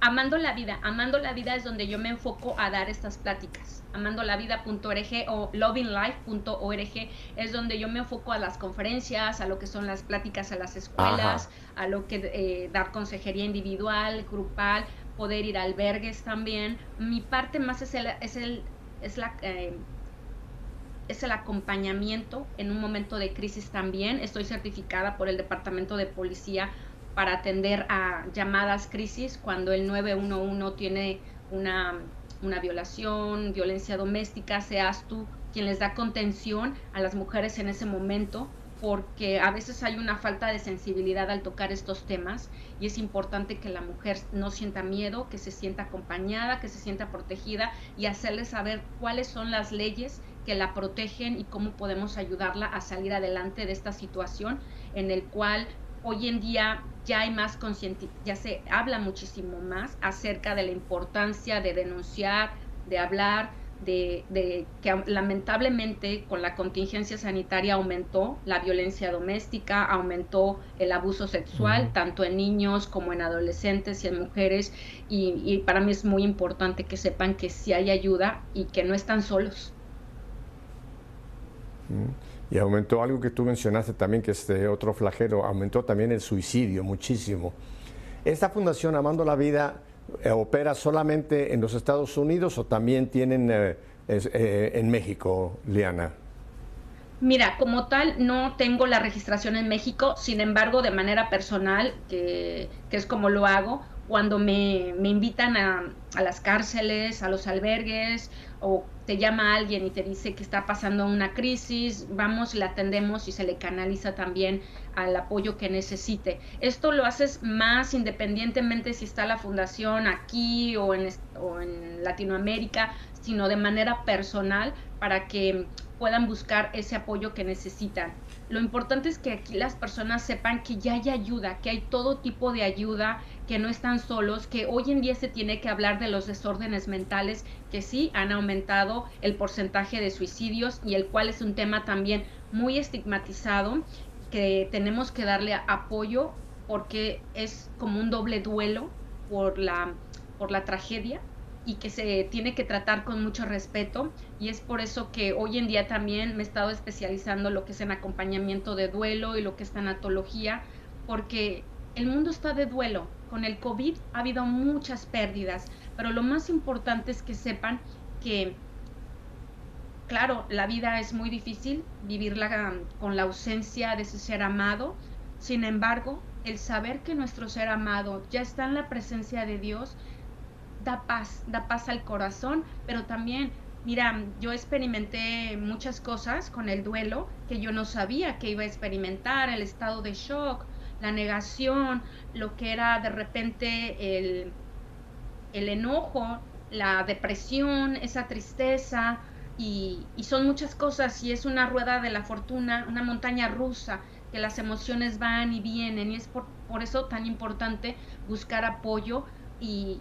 Amando la vida, amando la vida es donde yo me enfoco a dar estas pláticas. Amandolavida.org o lovinglife.org es donde yo me enfoco a las conferencias, a lo que son las pláticas a las escuelas, a lo que eh, dar consejería individual, grupal, poder ir a albergues también. Mi parte más es el, es el, es la, eh, es el acompañamiento en un momento de crisis también. Estoy certificada por el Departamento de Policía para atender a llamadas crisis cuando el 911 tiene una, una violación, violencia doméstica, seas tú quien les da contención a las mujeres en ese momento porque a veces hay una falta de sensibilidad al tocar estos temas y es importante que la mujer no sienta miedo, que se sienta acompañada, que se sienta protegida y hacerle saber cuáles son las leyes que la protegen y cómo podemos ayudarla a salir adelante de esta situación en el cual hoy en día ya hay más ya se habla muchísimo más acerca de la importancia de denunciar, de hablar, de, que lamentablemente con la contingencia sanitaria aumentó la violencia doméstica, aumentó el abuso sexual, tanto en niños como en adolescentes y en mujeres, y, para mí es muy importante que sepan que sí hay ayuda y que no están solos. Y aumentó algo que tú mencionaste también, que es otro flagelo, aumentó también el suicidio muchísimo. ¿Esta fundación Amando la Vida eh, opera solamente en los Estados Unidos o también tienen eh, eh, en México, Liana? Mira, como tal, no tengo la registración en México, sin embargo, de manera personal, que, es como lo hago, cuando me, invitan a, a, las cárceles, a los albergues, o te llama alguien y te dice que está pasando una crisis, vamos, la atendemos y se le canaliza también al apoyo que necesite. Esto lo haces más independientemente si está la fundación aquí o en, o en Latinoamérica, sino de manera personal para que puedan buscar ese apoyo que necesitan. Lo importante es que aquí las personas sepan que ya hay ayuda, que hay todo tipo de ayuda, que no están solos, que hoy en día se tiene que hablar de los desórdenes mentales, que sí han aumentado el porcentaje de suicidios y el cual es un tema también muy estigmatizado, que tenemos que darle apoyo porque es como un doble duelo por la, por la tragedia y que se tiene que tratar con mucho respeto. Y es por eso que hoy en día también me he estado especializando lo que es en acompañamiento de duelo y lo que es tanatología porque el mundo está de duelo. Con el COVID ha habido muchas pérdidas, pero lo más importante es que sepan que, claro, la vida es muy difícil, vivirla con la ausencia de ese ser amado. Sin embargo, el saber que nuestro ser amado ya está en la presencia de Dios da paz, da paz al corazón, pero también, mira, yo experimenté muchas cosas con el duelo que yo no sabía que iba a experimentar, el estado de shock, la negación, lo que era de repente el, el enojo, la depresión, esa tristeza, y, y, son muchas cosas, y es una rueda de la fortuna, una montaña rusa, que las emociones van y vienen, y es por, por eso tan importante buscar apoyo y,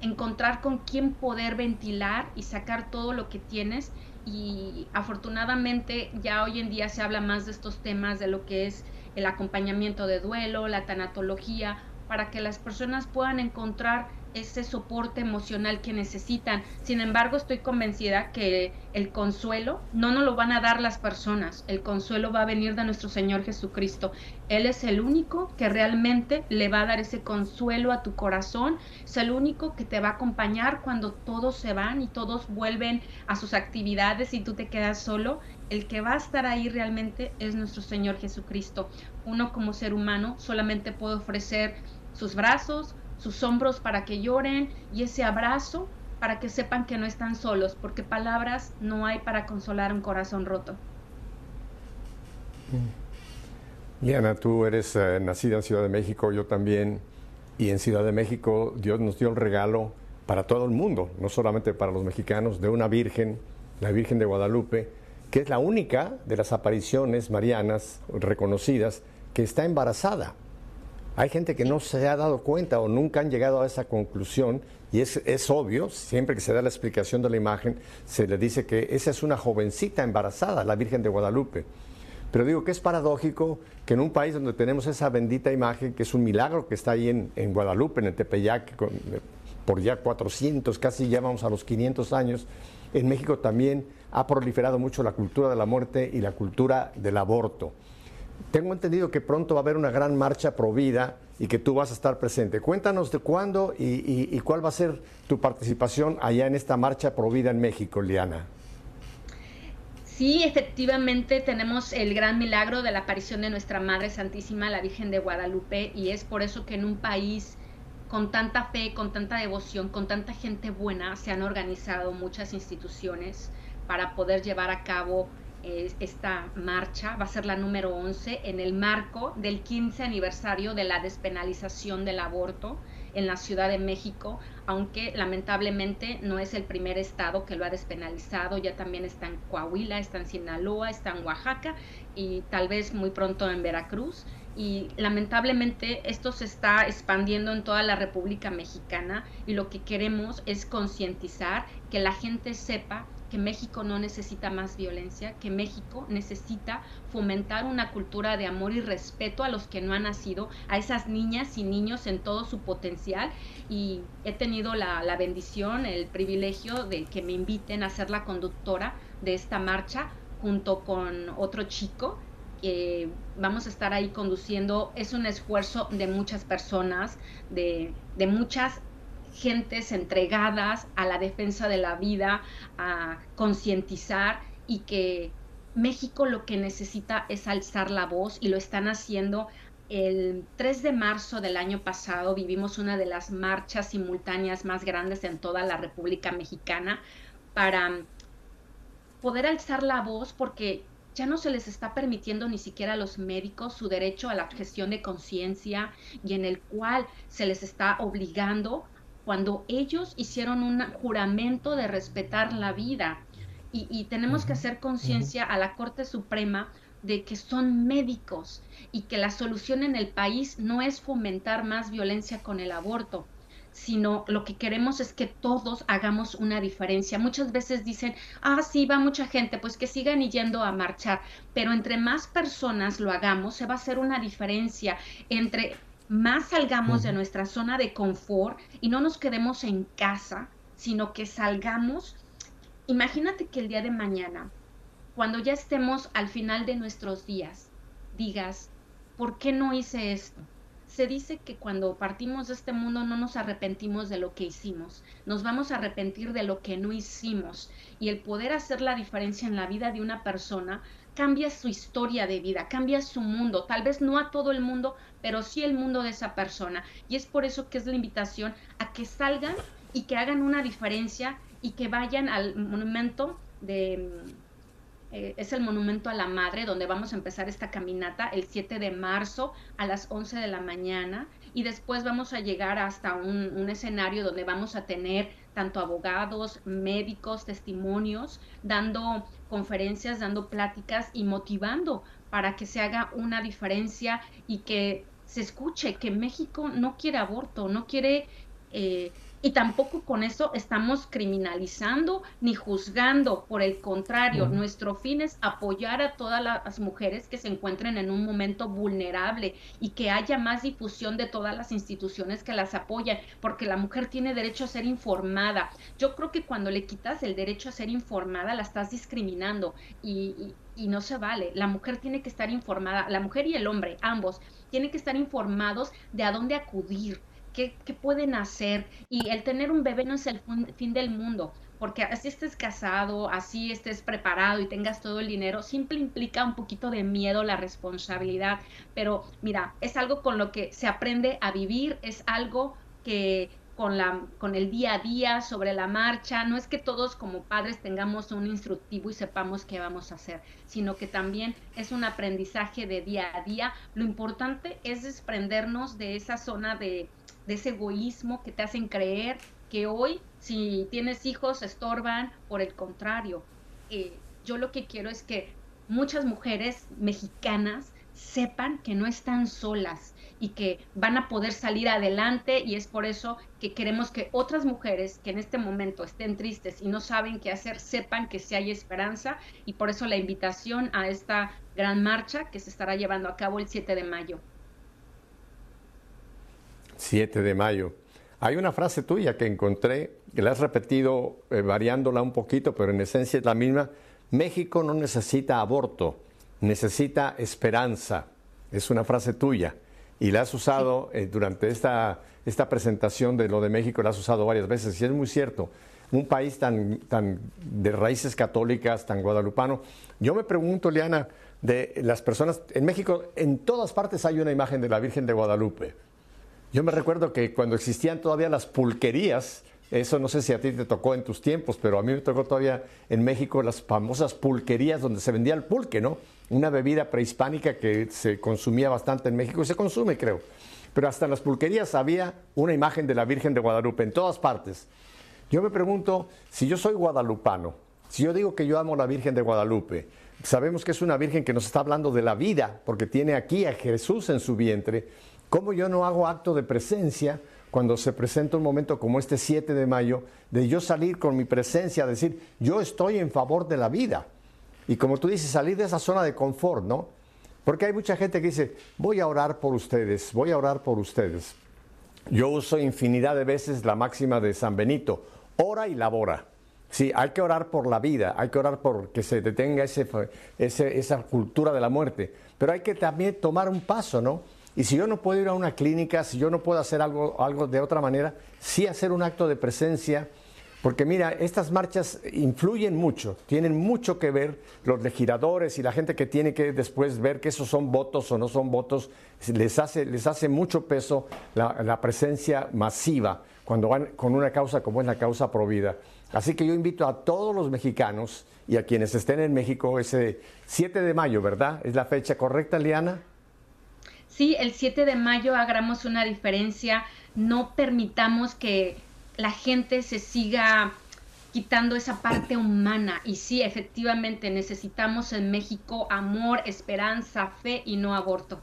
encontrar con quién poder ventilar y sacar todo lo que tienes. Y afortunadamente ya hoy en día se habla más de estos temas de lo que es el acompañamiento de duelo, la tanatología, para que las personas puedan encontrar ese soporte emocional que necesitan. Sin embargo, estoy convencida que el consuelo no nos lo van a dar las personas, el consuelo va a venir de nuestro Señor Jesucristo. Él es el único que realmente le va a dar ese consuelo a tu corazón, es el único que te va a acompañar cuando todos se van y todos vuelven a sus actividades y tú te quedas solo. El que va a estar ahí realmente es nuestro Señor Jesucristo. Uno como ser humano solamente puede ofrecer sus brazos, sus hombros para que lloren y ese abrazo para que sepan que no están solos, porque palabras no hay para consolar un corazón roto. Liana, tú eres eh, nacida en Ciudad de México, yo también, y en Ciudad de México Dios nos dio el regalo para todo el mundo, no solamente para los mexicanos, de una Virgen, la Virgen de Guadalupe, que es la única de las apariciones marianas reconocidas que está embarazada. Hay gente que no se ha dado cuenta o nunca han llegado a esa conclusión y es, es, obvio, siempre que se da la explicación de la imagen, se le dice que esa es una jovencita embarazada, la Virgen de Guadalupe. Pero digo que es paradójico que en un país donde tenemos esa bendita imagen, que es un milagro que está ahí en, en Guadalupe, en el Tepeyac, por ya 400, casi ya vamos a los 500 años, en México también ha proliferado mucho la cultura de la muerte y la cultura del aborto. Tengo entendido que pronto va a haber una gran marcha pro vida y que tú vas a estar presente. Cuéntanos de cuándo y, cuál va a ser tu participación allá en esta marcha pro vida en México, Liana. Sí, efectivamente tenemos el gran milagro de la aparición de nuestra Madre Santísima, la Virgen de Guadalupe, y es por eso que en un país con tanta fe, con tanta devoción, con tanta gente buena, se han organizado muchas instituciones para poder llevar a cabo esta marcha va a ser la número 11 en el marco del 15 aniversario de la despenalización del aborto en la Ciudad de México, aunque lamentablemente no es el primer estado que lo ha despenalizado, ya también está en Coahuila, está en Sinaloa, está en Oaxaca y tal vez muy pronto en Veracruz. Y lamentablemente esto se está expandiendo en toda la República Mexicana y lo que queremos es concientizar, que la gente sepa que México no necesita más violencia, que México necesita fomentar una cultura de amor y respeto a los que no han nacido, a esas niñas y niños en todo su potencial. Y he tenido la, bendición, el privilegio de que me inviten a ser la conductora de esta marcha junto con otro chico que vamos a estar ahí conduciendo. Es un esfuerzo de muchas personas, de, de muchas gentes entregadas a la defensa de la vida, a concientizar y que México lo que necesita es alzar la voz y lo están haciendo. El 3 de marzo del año pasado vivimos una de las marchas simultáneas más grandes en toda la República Mexicana para poder alzar la voz porque ya no se les está permitiendo ni siquiera a los médicos su derecho a la gestión de conciencia y en el cual se les está obligando cuando ellos hicieron un juramento de respetar la vida. Y, tenemos que hacer conciencia a la Corte Suprema de que son médicos y que la solución en el país no es fomentar más violencia con el aborto, sino lo que queremos es que todos hagamos una diferencia. Muchas veces dicen, ah, sí, va mucha gente, pues que sigan yendo a marchar, pero entre más personas lo hagamos, se va a hacer una diferencia entre más salgamos de nuestra zona de confort y no nos quedemos en casa, sino que salgamos. Imagínate que el día de mañana, cuando ya estemos al final de nuestros días, digas, ¿por qué no hice esto? se dice que cuando partimos de este mundo no nos arrepentimos de lo que hicimos, nos vamos a arrepentir de lo que no hicimos. Y el poder hacer la diferencia en la vida de una persona cambia su historia de vida, cambia su mundo, tal vez no a todo el mundo, pero sí el mundo de esa persona. Y es por eso que es la invitación a que salgan y que hagan una diferencia y que vayan al monumento de eh, es el Monumento a la Madre, donde vamos a empezar esta caminata el 7 de marzo a las 11 de la mañana y después vamos a llegar hasta un escenario donde vamos a tener tanto abogados, médicos, testimonios, dando conferencias, dando pláticas y motivando para que se haga una diferencia y que se escuche que México no quiere aborto, no quiere eh, y tampoco con eso estamos criminalizando ni juzgando, por el contrario, nuestro fin es apoyar a todas las mujeres que se encuentren en un momento vulnerable y que haya más difusión de todas las instituciones que las apoyan, porque la mujer tiene derecho a ser informada. Yo creo que cuando le quitas el derecho a ser informada, la estás discriminando y, y no se vale. La mujer tiene que estar informada, la mujer y el hombre, ambos, tienen que estar informados de a dónde acudir qué, pueden hacer. Y el tener un bebé no es el fin del mundo, porque así estés casado, así estés preparado y tengas todo el dinero, siempre implica un poquito de miedo, la responsabilidad. Pero mira, es algo con lo que se aprende a vivir, es algo que con, la, con el día a día, sobre la marcha. No es que todos como padres tengamos un instructivo y sepamos qué vamos a hacer, sino que también es un aprendizaje de día a día. Lo importante es desprendernos de esa zona de, de ese egoísmo que te hacen creer que hoy si tienes hijos estorban, por el contrario, eh, yo lo que quiero es que muchas mujeres mexicanas sepan que no están solas y que van a poder salir adelante y es por eso que queremos que otras mujeres que en este momento estén tristes y no saben qué hacer sepan que sí hay esperanza y por eso la invitación a esta gran marcha que se estará llevando a cabo el 7 de mayo. 7 de mayo. Hay una frase tuya que encontré, que la has repetido eh, variándola un poquito, pero en esencia es la misma. México no necesita aborto, necesita esperanza. Es una frase tuya y la has usado eh, durante esta, esta presentación de lo de México, la has usado varias veces y es muy cierto. Un país tan, tan de raíces católicas, tan guadalupano. Yo me pregunto, Liana, de las personas, en México en todas partes hay una imagen de la Virgen de Guadalupe yo me recuerdo que cuando existían todavía las pulquerías, eso no sé si a ti te tocó en tus tiempos, pero a mí me tocó todavía en México las famosas pulquerías donde se vendía el pulque, ¿no? Una bebida prehispánica que se consumía bastante en México y se consume, creo. Pero hasta en las pulquerías había una imagen de la Virgen de Guadalupe en todas partes. Yo me pregunto, si yo soy guadalupano, si yo digo que yo amo a la Virgen de Guadalupe, sabemos que es una Virgen que nos está hablando de la vida, porque tiene aquí a Jesús en su vientre, ¿Cómo yo no hago acto de presencia cuando se presenta un momento como este 7 de mayo, de yo salir con mi presencia, decir, yo estoy en favor de la vida? Y como tú dices, salir de esa zona de confort, ¿no? Porque hay mucha gente que dice, voy a orar por ustedes, voy a orar por ustedes. Yo uso infinidad de veces la máxima de San Benito, ora y labora. Sí, hay que orar por la vida, hay que orar por que se detenga ese, esa cultura de la muerte, pero hay que también tomar un paso, ¿no? Y si yo no puedo ir a una clínica, si yo no puedo hacer algo, algo de otra manera, sí hacer un acto de presencia, Porque mira, estas marchas influyen mucho, tienen mucho que ver los legisladores y la gente que tiene que después ver que esos son votos o no son votos, les hace, les hace mucho peso la, la presencia masiva cuando van con una causa como es la causa Provida. Así que yo invito a todos los mexicanos y a quienes estén en México ese 7 de mayo, ¿verdad? ¿Es la fecha correcta, Liana? Sí, el 7 de mayo hagamos una diferencia. No permitamos que la gente se siga quitando esa parte humana. Y sí, efectivamente, necesitamos en México amor, esperanza, fe y no aborto.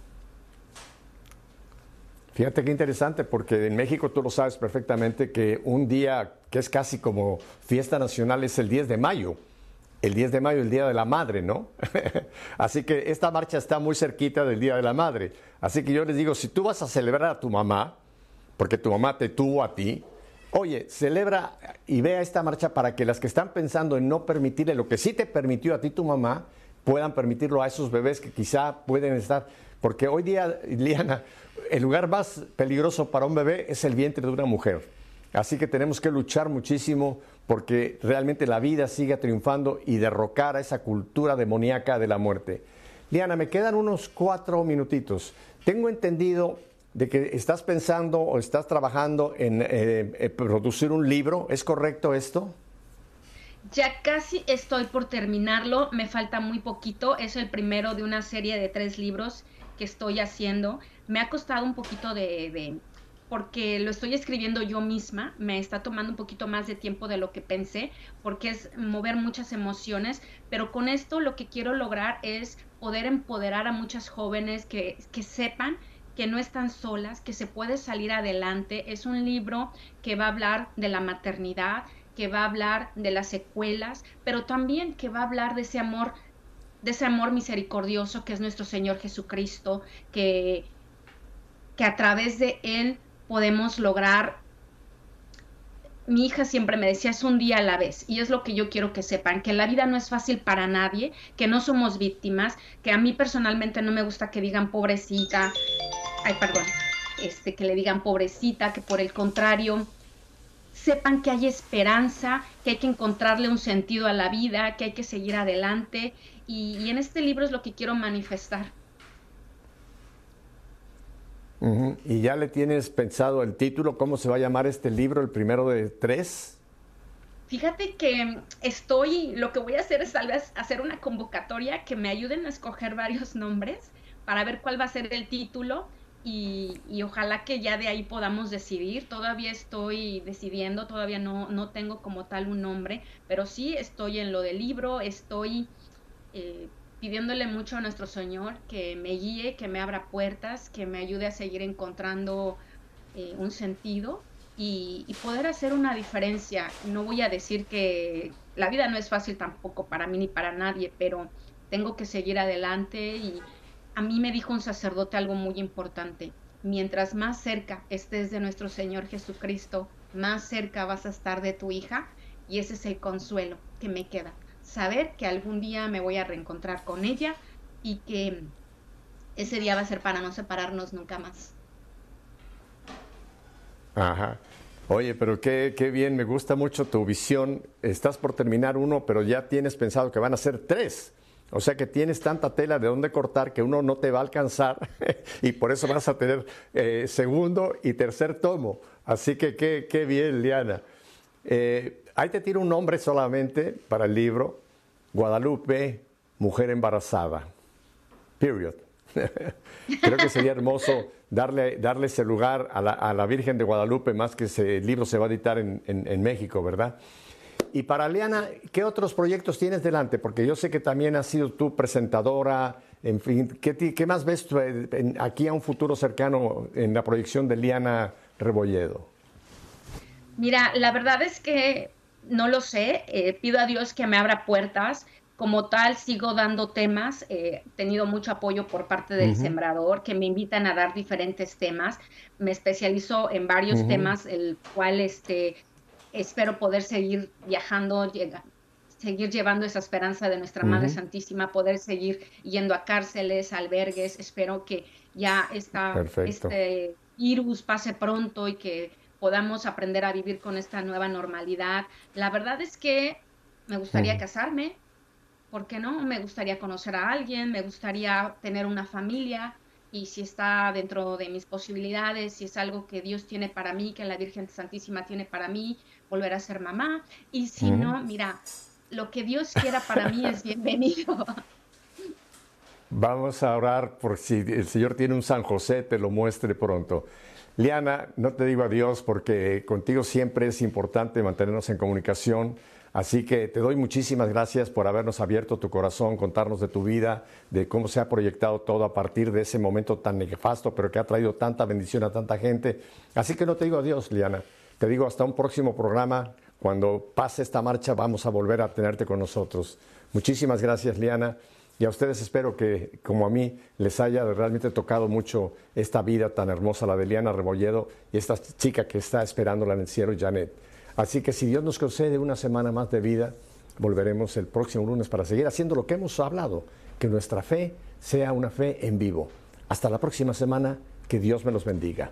Fíjate qué interesante, porque en México tú lo sabes perfectamente que un día que es casi como fiesta nacional es el 10 de mayo el 10 de mayo, el Día de la Madre, ¿no? (laughs) Así que esta marcha está muy cerquita del Día de la Madre. Así que yo les digo, si tú vas a celebrar a tu mamá, porque tu mamá te tuvo a ti, oye, celebra y vea esta marcha para que las que están pensando en no permitirle lo que sí te permitió a ti tu mamá, puedan permitirlo a esos bebés que quizá pueden estar. Porque hoy día, Liana, el lugar más peligroso para un bebé es el vientre de una mujer. Así que tenemos que luchar muchísimo porque realmente la vida siga triunfando y derrocar a esa cultura demoníaca de la muerte. Liana, me quedan unos cuatro minutitos. Tengo entendido de que estás pensando o estás trabajando en eh, producir un libro. ¿Es correcto esto? Ya casi estoy por terminarlo, me falta muy poquito. Es el primero de una serie de tres libros que estoy haciendo. Me ha costado un poquito de porque lo estoy escribiendo yo misma, me está tomando un poquito más de tiempo de lo que pensé, porque es mover muchas emociones, pero con esto lo que quiero lograr es poder empoderar a muchas jóvenes que, que sepan que no están solas, que se puede salir adelante. Es un libro que va a hablar de la maternidad, que va a hablar de las secuelas, pero también que va a hablar de ese amor, de ese amor misericordioso que es nuestro Señor Jesucristo, que, que a través de Él podemos lograr mi hija siempre me decía, es un día a la vez. Y es lo que yo quiero que sepan, que la vida no es fácil para nadie, que no somos víctimas, que a mí personalmente no me gusta que digan pobrecita, ay, perdón, este, que le digan pobrecita, que por el contrario, sepan que hay esperanza, que hay que encontrarle un sentido a la vida, que hay que seguir adelante. Y, y en este libro es lo que quiero manifestar. ¿Y ya le tienes pensado el título? ¿Cómo se va a llamar este libro, el primero de tres? Fíjate que estoy, lo que voy a hacer es tal vez hacer una convocatoria que me ayuden a escoger varios nombres para ver cuál va a ser el título y, ojalá que ya de ahí podamos decidir. Todavía estoy decidiendo, todavía no, no tengo como tal un nombre, pero sí estoy en lo del libro, estoy eh, pidiéndole mucho a nuestro Señor que me guíe, que me abra puertas, que me ayude a seguir encontrando eh, un sentido y, poder hacer una diferencia. No voy a decir que la vida no es fácil tampoco para mí ni para nadie, pero tengo que seguir adelante y a mí me dijo un sacerdote algo muy importante. Mientras más cerca estés de nuestro Señor Jesucristo, más cerca vas a estar de tu hija y ese es el consuelo que me queda saber que algún día me voy a reencontrar con ella y que ese día va a ser para no separarnos nunca más. Ajá. Oye, pero qué, qué, bien, me gusta mucho tu visión. Estás por terminar uno, pero ya tienes pensado que van a ser tres. O sea que tienes tanta tela de dónde cortar que uno no te va a alcanzar (laughs) y por eso vas a tener eh, segundo y tercer tomo. Así que qué, qué bien, Liana. Eh, ahí te tiro un nombre solamente para el libro, Guadalupe, mujer embarazada. Period. (laughs) Creo que sería hermoso darle, darle ese lugar a la, Virgen de Guadalupe, más que ese libro se va a editar en, México, ¿verdad? Y para Liana, ¿qué otros proyectos tienes delante? Porque yo sé que también has sido tú presentadora, en fin, ¿qué, más ves aquí a un futuro cercano en la proyección de Liana Rebolledo? Mira, la verdad es que no lo sé, eh, pido a Dios que me abra puertas. Como tal, sigo dando temas, eh, he tenido mucho apoyo por parte del sembrador, que me invitan a dar diferentes temas. Me especializo en varios temas, el cual este, espero poder seguir viajando, seguir llevando esa esperanza de nuestra Madre Santísima, poder seguir yendo a cárceles, albergues. Espero que ya esta, este virus pase pronto y que podamos aprender a vivir con esta nueva normalidad. La verdad es que me gustaría casarme, ¿por qué no? Me gustaría conocer a alguien, me gustaría tener una familia y si está dentro de mis posibilidades, si es algo que Dios tiene para mí, que la Virgen Santísima tiene para mí, volver a ser mamá. Y si no, mira, lo que Dios quiera para mí es bienvenido. (laughs) Vamos a orar por si el Señor tiene un San José, te lo muestre pronto. Liana, no te digo adiós porque contigo siempre es importante mantenernos en comunicación. Así que te doy muchísimas gracias por habernos abierto tu corazón, contarnos de tu vida, de cómo se ha proyectado todo a partir de ese momento tan nefasto, pero que ha traído tanta bendición a tanta gente. Así que no te digo adiós, Liana. Te digo hasta un próximo programa. Cuando pase esta marcha vamos a volver a tenerte con nosotros. Muchísimas gracias, Liana. Y a ustedes espero que, como a mí, les haya realmente tocado mucho esta vida tan hermosa, la de Liana Rebolledo y esta chica que está esperándola en el cielo, Janet. Así que si Dios nos concede una semana más de vida, volveremos el próximo lunes para seguir haciendo lo que hemos hablado, que nuestra fe sea una fe en vivo. Hasta la próxima semana, que Dios me los bendiga.